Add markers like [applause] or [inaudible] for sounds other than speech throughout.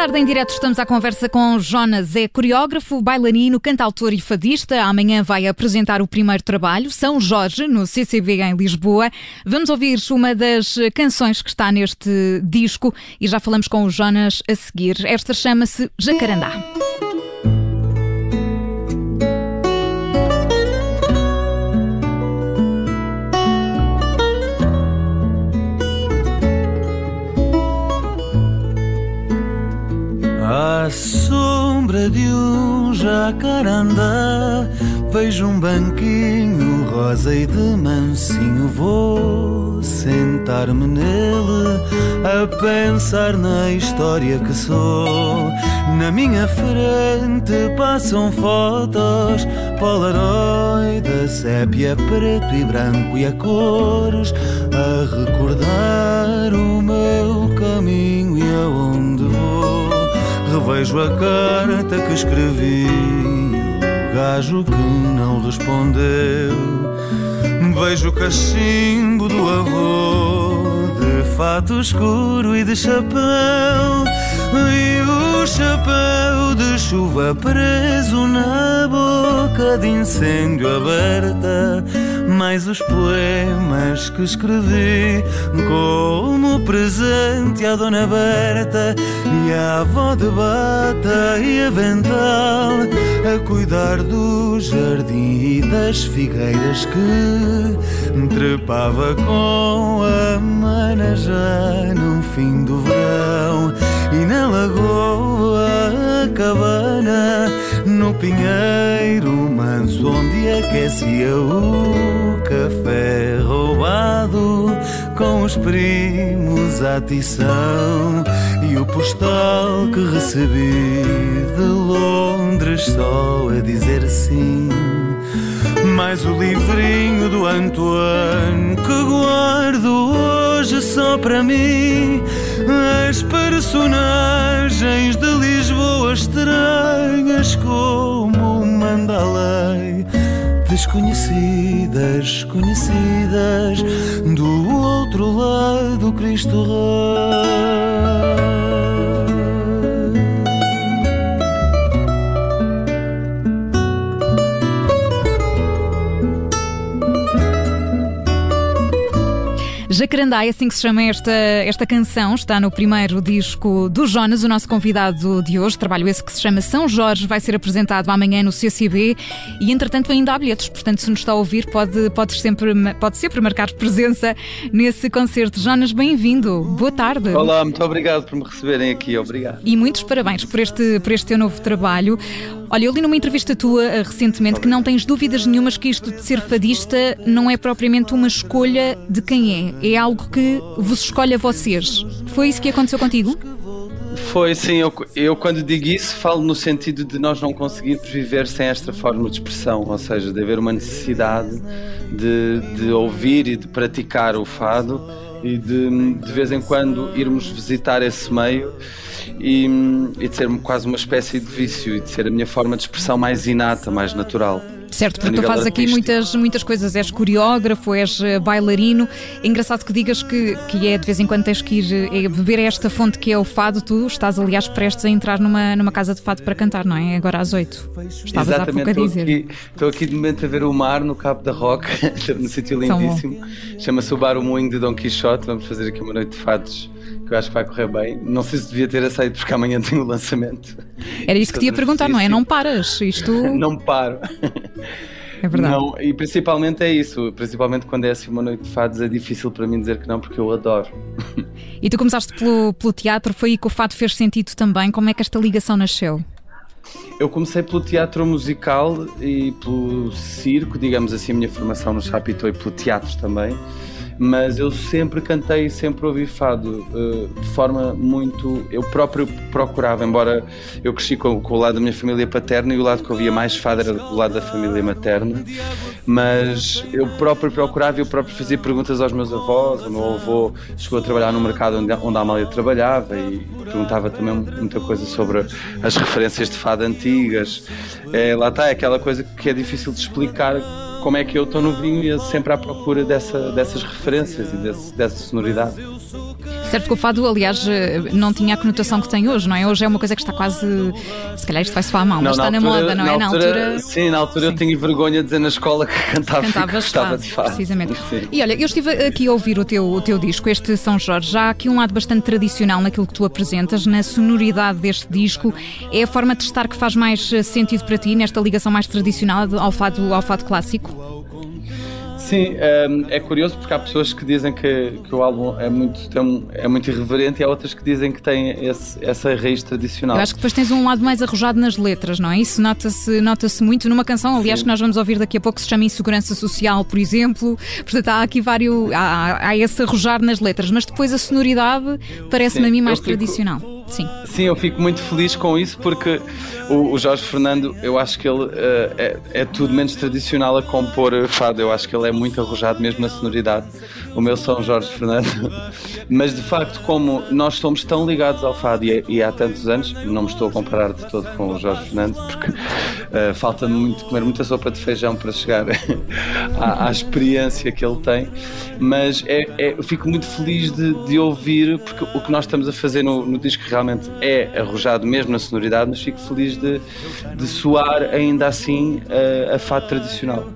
tarde em direto estamos à conversa com Jonas. É coreógrafo, bailarino, cantautor e fadista. Amanhã vai apresentar o primeiro trabalho, São Jorge, no CCB em Lisboa. Vamos ouvir uma das canções que está neste disco e já falamos com o Jonas a seguir. Esta chama-se Jacarandá. Jacarandá Vejo um banquinho rosa e de mansinho Vou sentar-me nele A pensar na história que sou. Na minha frente passam fotos Polaroid, sépia, preto e branco e a cores Revejo a carta que escrevi, o gajo que não respondeu. Vejo o cachimbo do avô, de fato escuro e de chapéu. E o chapéu de chuva preso na boca de incêndio aberta. Mais os poemas que escrevi presente à Dona Berta e à avó de bata e avental a cuidar do jardim e das figueiras que trepava com a mana já no fim do verão. E na lagoa a cabana no pinheiro manso onde aquecia o café roubado com os primos à tição e o postal que recebi de Londres só a dizer sim. Mais o livrinho do Antoine que guardo hoje só para mim. As personagens de Lisboa estranhas como manda a Desconhecidas, conhecidas, do outro lado Cristo Rei. Jacarandá, é assim que se chama esta, esta canção, está no primeiro disco do Jonas, o nosso convidado de hoje. Trabalho esse que se chama São Jorge, vai ser apresentado amanhã no CCB e, entretanto, ainda há bilhetes. Portanto, se nos está a ouvir, pode, pode, sempre, pode sempre marcar presença nesse concerto. Jonas, bem-vindo. Boa tarde. Olá, muito obrigado por me receberem aqui. Obrigado. E muitos parabéns por este, por este teu novo trabalho. Olha, eu li numa entrevista tua uh, recentemente que não tens dúvidas nenhumas que isto de ser fadista não é propriamente uma escolha de quem é, é algo que vos escolhe a vocês. Foi isso que aconteceu contigo? Foi, sim. Eu, eu, quando digo isso, falo no sentido de nós não conseguirmos viver sem esta forma de expressão, ou seja, de haver uma necessidade de, de ouvir e de praticar o fado e de, de vez em quando irmos visitar esse meio e, e de ser quase uma espécie de vício e de ser a minha forma de expressão mais inata, mais natural. Certo, porque tu fazes aqui muitas, muitas coisas, és coreógrafo, és eh, bailarino. É engraçado que digas que, que é de vez em quando tens que ir é, beber esta fonte que é o fado. Tu estás, aliás, prestes a entrar numa, numa casa de fado para cantar, não é? Agora às oito. Estavas Exatamente, há pouco a dizer. Aqui, estou aqui de momento a ver o mar no Cabo da Roca, [laughs] num sítio lindíssimo. Chama-se o Bar O Moinho de Dom Quixote. Vamos fazer aqui uma noite de fados que eu acho que vai correr bem. Não sei se devia ter aceito, porque amanhã tem o lançamento. Era isso que te ia perguntar, não é? Não paras, isto. não paro. É verdade. Não, e principalmente é isso, principalmente quando é assim uma noite de fados, é difícil para mim dizer que não, porque eu adoro. E tu começaste pelo, pelo teatro, foi aí que o fado fez sentido também. Como é que esta ligação nasceu? Eu comecei pelo teatro musical e pelo circo, digamos assim, a minha formação no Chapitão e pelo teatro também mas eu sempre cantei e sempre ouvi fado uh, de forma muito. Eu próprio procurava, embora eu cresci com, com, o lado da minha família paterna e o lado que ouvia mais fado era o lado da família materna, mas eu próprio procurava e eu próprio fazia perguntas aos meus avós. O meu avô chegou a trabalhar no mercado onde, onde a Amália trabalhava e perguntava também muita coisa sobre as referências de fado antigas. É, lá está, é aquela coisa que é difícil de explicar como é que eu estou no vinho e sempre à procura dessa, dessas referências e desse, dessa sonoridade. Certo que o fado, aliás, eh, não tinha a conotação que tem hoje, não é? Hoje é uma coisa que está quase. Se calhar isto vai se falar mal, mas está na, altura, moda, não na é? Altura, na altura. Sim, na altura sim. eu tinha vergonha de dizer na escola que cantava Cantavas fado, de fado. Precisamente. Sim. E olha, eu estive aqui a ouvir o teu, o teu disco, este São Jorge. Já há aqui um lado bastante tradicional naquilo que tu apresentas, na sonoridade deste disco. É a forma de estar que faz mais eh, sentido para ti, nesta ligação mais tradicional ao fado, ao fado clássico? Sim, um, é curioso porque há pessoas que dizem que, que o álbum é muito, tem, é muito irreverente e há outras que dizem que tem esse, essa raiz tradicional. Eu acho que depois tens um lado mais arrojado nas letras, não é? Isso nota-se nota muito numa canção, aliás, Sim. que nós vamos ouvir daqui a pouco, que se chama Insegurança Social, por exemplo. Portanto, há aqui vários. Há, há esse arrojar nas letras, mas depois a sonoridade parece-me a mim mais fico, tradicional. Sim. Sim, eu fico muito feliz com isso porque o, o Jorge Fernando, eu acho que ele uh, é, é, tudo menos tradicional a compor fado. Eu acho que ele é muito arrojado mesmo na sonoridade. O meu São Jorge Fernando. [laughs] Mas de facto, como nós somos tão ligados ao fado e, e há tantos anos, não me estou a comparar de todo com o Jorge Fernando, porque uh, falta-me muito comer muita sopa de feijão para chegar [laughs] à, à, experiência que ele tem. Mas é, é, eu fico muito feliz de, de, ouvir, porque o que nós estamos a fazer no, no disco realmente é arrojado mesmo na sonoridade, mas fico feliz de, de soar ainda assim a, a fado tradicional.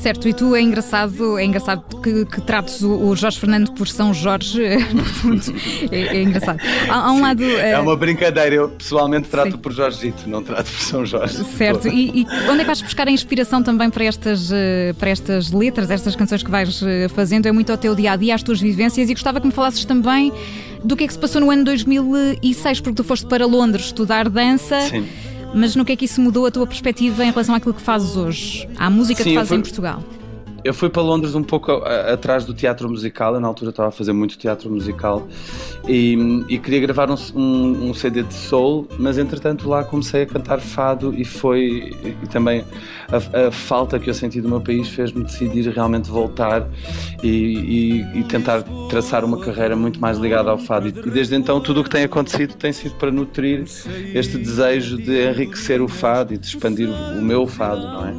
Certo, e tu é engraçado, é engraçado que, que trates o, o, Jorge Fernando por São Jorge, [laughs] no fundo, é, é engraçado. Há, há um lado. É... é uma brincadeira, eu pessoalmente trato Sim. por Jorgito, não trato por São Jorge. Certo, e, e, onde é que vais buscar a inspiração também para estas, eh, para estas letras, estas canções que vais eh, fazendo? É muito ao teu dia a dia, às tuas vivências, e gostava que me falasses também do que é que se passou no ano 2006, porque tu foste para Londres estudar dança. Sim mas no que é que isso mudou a tua perspectiva em relação àquilo que fazes hoje? À música Sim, que fazes fui... em Portugal? Eu fui para Londres um pouco atrás do teatro musical, eu na altura estava a fazer muito teatro musical e, e queria gravar um, um, um, CD de soul, mas entretanto lá comecei a cantar fado e foi e também a, a falta que eu senti do meu país fez-me decidir realmente voltar e, e, e, tentar traçar uma carreira muito mais ligada ao fado. E, desde então tudo o que tem acontecido tem sido para nutrir este desejo de enriquecer o fado e de expandir o meu fado, não é?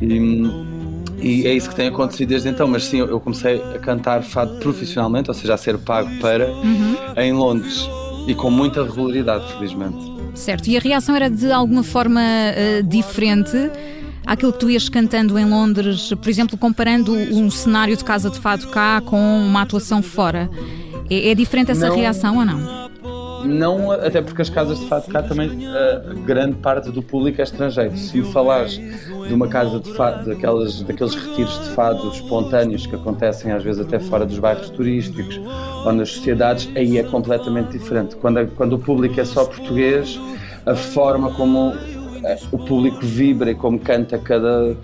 E, e é isso que tem acontecido desde então. Mas sim, eu comecei a cantar fado profissionalmente, ou seja, a ser pago para, uhum. em Londres. E com muita regularidade, felizmente. Certo. E a reação era de alguma forma uh, diferente? àquilo que tu ias cantando em Londres, por exemplo, comparando um cenário de casa de fado cá com uma atuação fora. É, é diferente essa não, reação ou não? Não, até porque as casas de fado cá também, uh, grande parte do público é estrangeiro. Se falares de uma casa de fado, daquelas, daqueles retiros de fado espontâneos que acontecem às vezes até fora dos bairros turísticos ou nas sociedades, aí é completamente diferente. Quando, quando o público é só português, a forma como eh, o público vibra e como canta cada,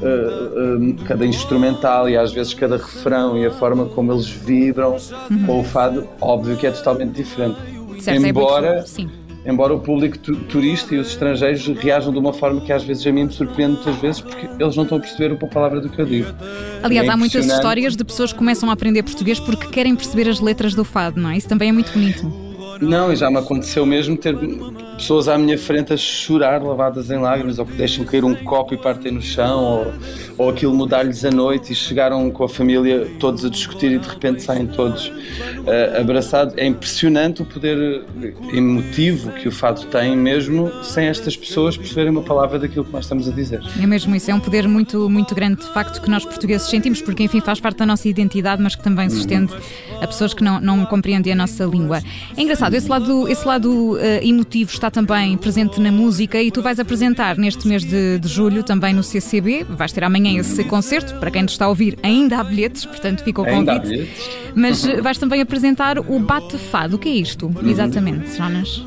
Uh, cada instrumental e às vezes cada refrão e a forma como eles vibram uhum. com o fado, óbvio que é totalmente diferente. Certo, é embora, é embora o público turista e os estrangeiros reajam de uma forma que às vezes a mim me surpreende muitas vezes porque eles não estão a perceber uma palavra do que eu digo. Aliás, é há muitas histórias de pessoas que começam a aprender português porque querem perceber as letras do fado, não é? Isso também é muito bonito. Não, e já me aconteceu mesmo ter pessoas à minha frente a chorar, lavadas em lágrimas, ou que deixam cair um copo e partem no chão, ou, ou aquilo mudar-lhes a noite e chegaram com a família todos a discutir e de repente saem todos uh, abraçados. É impressionante o poder emotivo que o fado tem, mesmo sem estas pessoas perceberem uma palavra daquilo que nós estamos a dizer. É mesmo isso, é um poder muito, muito grande, de facto, que nós portugueses sentimos, porque enfim faz parte da nossa identidade, mas que também se estende a pessoas que não, não compreendem a nossa língua. É engraçado, esse lado, esse lado uh, emotivo está também presente na música e tu vais apresentar neste mês de, de julho também no CCB. Vais ter amanhã esse concerto. Para quem nos está a ouvir, ainda há bilhetes, portanto fica o convite. Mas eh, vais também apresentar o Bate Fado. O que é isto, uhum. exatamente, Jonas?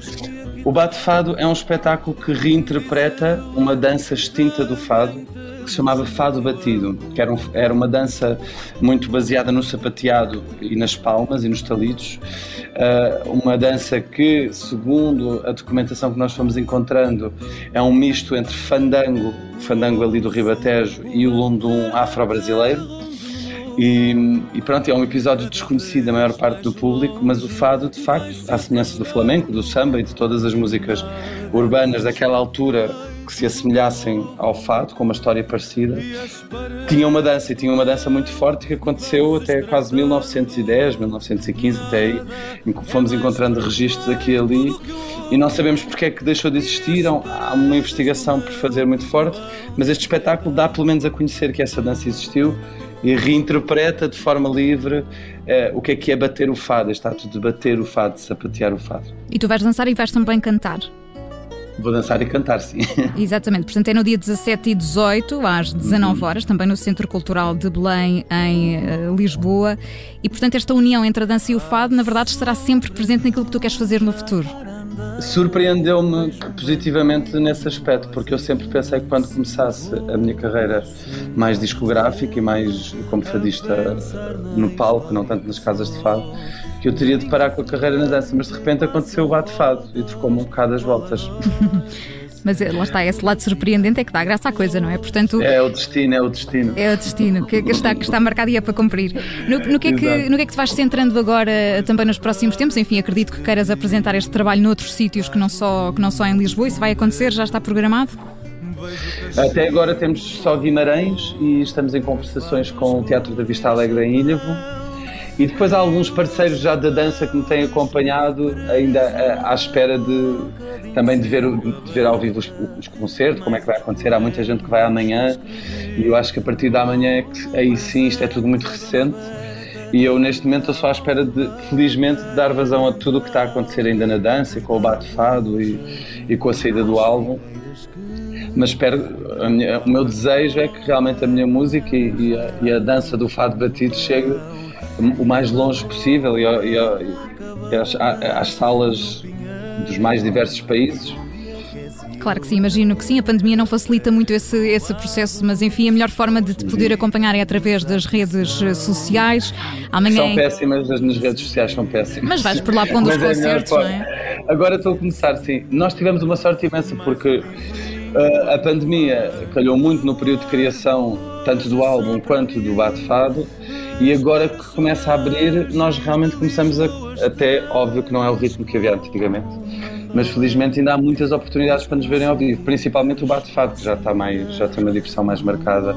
O Bate Fado é um espetáculo que reinterpreta uma dança extinta do fado que se chamava Fado Batido, que era, um, era uma dança muito baseada no sapateado e nas palmas e nos talidos. Uh, uma dança que, segundo a documentação que nós fomos encontrando, é um misto entre fandango, fandango ali do Ribatejo, e o lundum afro-brasileiro. E, e, pronto, é um episódio desconhecido da maior parte do público, mas o fado, de facto, à semelhança do flamenco, do samba e de todas as músicas urbanas daquela altura, que se assemelhassem ao fado, com uma história parecida, tinha uma dança e tinha uma dança muito forte que aconteceu até quase 1910, 1915, até aí, em que fomos encontrando registros aqui e ali e não sabemos porque é que deixou de existir. Há uma investigação por fazer muito forte, mas este espetáculo dá pelo menos a conhecer que essa dança existiu e reinterpreta de forma livre eh, o que é que é bater o fado, este ato de bater o fado, de sapatear o fado. E tu vais dançar e vais também cantar. Vou dançar e cantar, sim. [laughs] Exatamente, portanto é no dia 17 e 18, às 19 uhum. horas, também no Centro Cultural de Belém, em uh, Lisboa. E portanto, esta união entre a dança e o fado, na verdade, estará sempre presente naquilo que tu queres fazer no futuro. Surpreendeu-me positivamente nesse aspecto, porque eu sempre pensei que quando começasse a minha carreira mais discográfica e mais como fadista no palco, não tanto nas casas de fado, que eu teria de parar com a carreira na dança, mas de repente aconteceu o bate-fado e trocou-me um bocado as voltas. [laughs] Mas eh, lá está, esse lado surpreendente é que dá graça à coisa, não é? Portanto, é o destino, é o destino. É o destino, que, que está, que está marcado e é para cumprir. No, no, que é que, no que é que te vais centrando agora também nos próximos tempos? Enfim, acredito que queiras apresentar este trabalho noutros sítios que não só, que não só em Lisboa. Isso vai acontecer? Já está programado? Até agora temos só Guimarães e estamos em conversações com o Teatro da Vista Alegre em Ilhavo e depois há alguns parceiros já da dança que me têm acompanhado, ainda eh, à, espera de também de ver, de ver ao vivo os, os concertos, como é que vai acontecer. Há muita gente que vai amanhã e eu acho que a partir da manhã é que aí sim isto é tudo muito recente. E eu neste momento estou só à espera de, felizmente, de dar vazão a tudo o que está a acontecer ainda na dança, com o bate-fado e, e com a saída do álbum mas espero, minha, o meu desejo é que realmente a minha música e, e, a, e a, dança do fado batido chegue o mais longe possível e, e, e às, às salas dos mais diversos países. Claro que sim, imagino que sim. A pandemia não facilita muito esse, esse processo, mas enfim, a melhor forma de te poder acompanhar é através das redes eh, sociais. Amanhã... São péssimas, nas redes sociais são péssimas. Mas vais por lá pondo os é concertos, não é? Agora estou a começar, sim. Nós tivemos uma sorte imensa porque uh, a pandemia calhou muito no período de criação, tanto do álbum quanto do Bate Fado e agora que começa a abrir, nós realmente começamos a. Até óbvio que não é o ritmo que havia antigamente, mas felizmente ainda há muitas oportunidades para nos verem ao vivo, principalmente o bate-fado, que já está mais, já tem uma diversão mais marcada.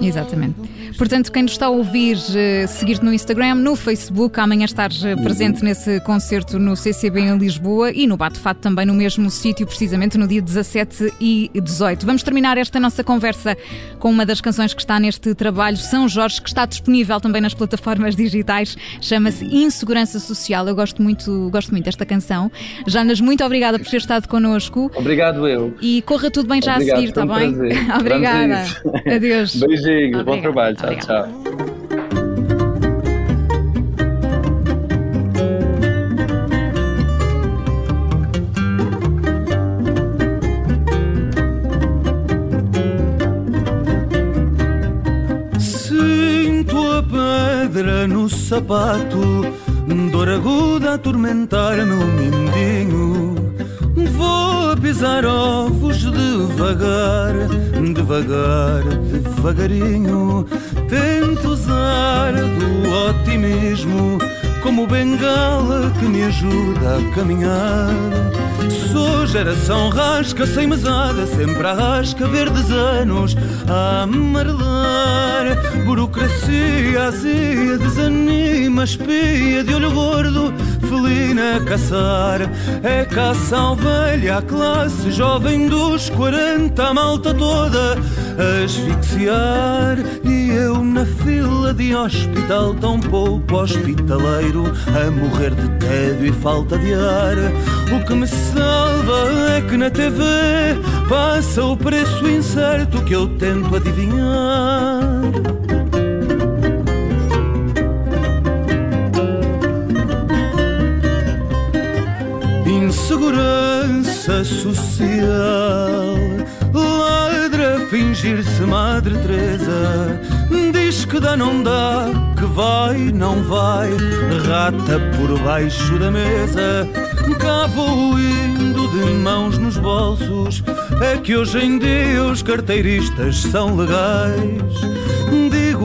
Exatamente. Portanto, quem nos está a ouvir, eh, seguir-te no Instagram, no Facebook, amanhã estás eh, presente nesse concerto no CCB em Lisboa e no Bate-Fato também no mesmo sítio, precisamente no dia 17 e 18. Vamos terminar esta nossa conversa com uma das canções que está neste trabalho, São Jorge, que está disponível também nas plataformas digitais, chama-se Insegurança Social. Eu gosto muito, gosto muito desta canção. Janas, muito obrigada por ter estado connosco. Obrigado eu. E corra tudo bem já Obrigado, [laughs] a seguir, está bem? Obrigada. Adeus. Beijinhos, bom trabalho. Tchau, tchau. Sinto a pedra no sapato, dor aguda a atormentar meu mindinho. Vou pisar ovos devagar, devagar, devagarinho. Tento usar do otimismo como bengala que me ajuda a caminhar. Sou geração rasca sem mesada, sempre a rasca verdes anos a amarelar. Burocracia azia, desanima, espia de olho gordo, felina caçar. É caça a ovelha, a classe jovem dos 40, a malta toda a asfixiar. E eu na fila de hospital, tão pouco hospitaleiro, a morrer de tédio e falta de ar. O que me salva é que na TV passa o preço incerto que eu tento adivinhar. Insegurança social. Ladra fingir-se Madre Teresa. Diz que dá não dá que vai não vai. Rata por baixo da mesa. Cá vou indo de mãos nos bolsos. É que hoje em dia os carteiristas são legais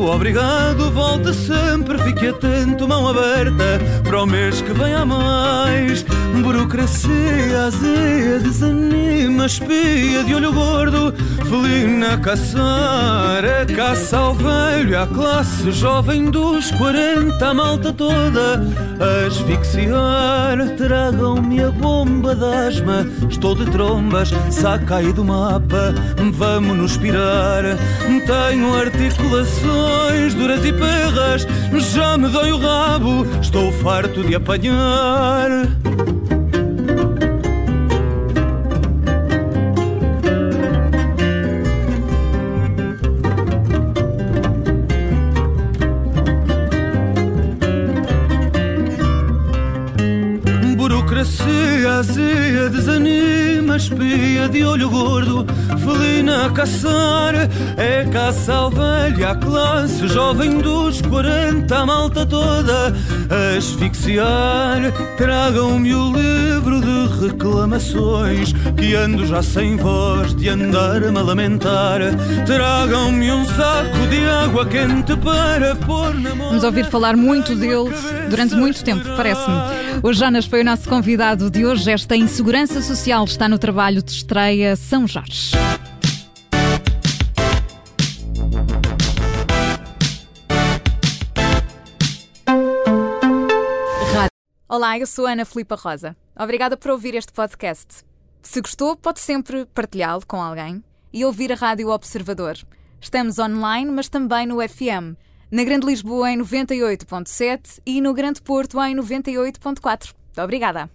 obrigado, volte sempre, fique atento, mão aberta para o mês que vem a mais. Burocracia, azeia, desanima, espia de olho gordo, felina a caçar, a caça ao velho, à classe jovem dos 40, a malta toda a asfixiar. Tragam-me a bomba de asma, estou de trombas, saca aí do mapa, vamos nos pirar. Tenho articulações duras e perras, já me dói o rabo, estou farto de apanhar. Burocracia, azia, desanima, espia de olho gordo, felina a caçar, é caça ao velho, à classe jovem dos 40, a malta toda a asfixiar. Tragam-me o livro de reclamações, que ando já sem voz de andar-me a lamentar. Tragam-me um saco de água quente para pôr na mão. Vamos ouvir falar muito dele durante muito tempo, parece-me. O Jonas foi o nosso convidado de hoje. Esta insegurança social está no trabalho de estreia São Jorge. Olá, eu sou Ana Filipa Rosa. Obrigada por ouvir este podcast. Se gostou, pode sempre partilhá-lo com alguém e ouvir a Rádio Observador. Estamos online, mas também no FM. Na Grande Lisboa em 98.7 e no Grande Porto em 98.4. Obrigada.